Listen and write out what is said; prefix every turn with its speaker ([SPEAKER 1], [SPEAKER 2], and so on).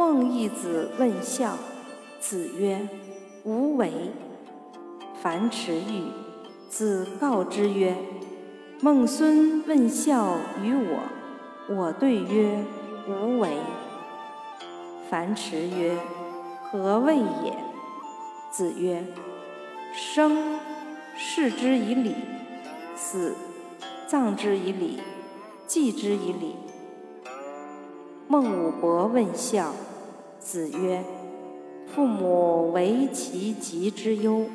[SPEAKER 1] 孟义子问孝，子曰：“无为。”樊迟愈，子告之曰：“孟孙问孝于我，我对曰：无为。”樊迟曰：“何谓也？”子曰：“生，视之以礼；死，葬之以礼；祭之以礼。”孟武伯问孝，子曰：“父母为其疾之忧。”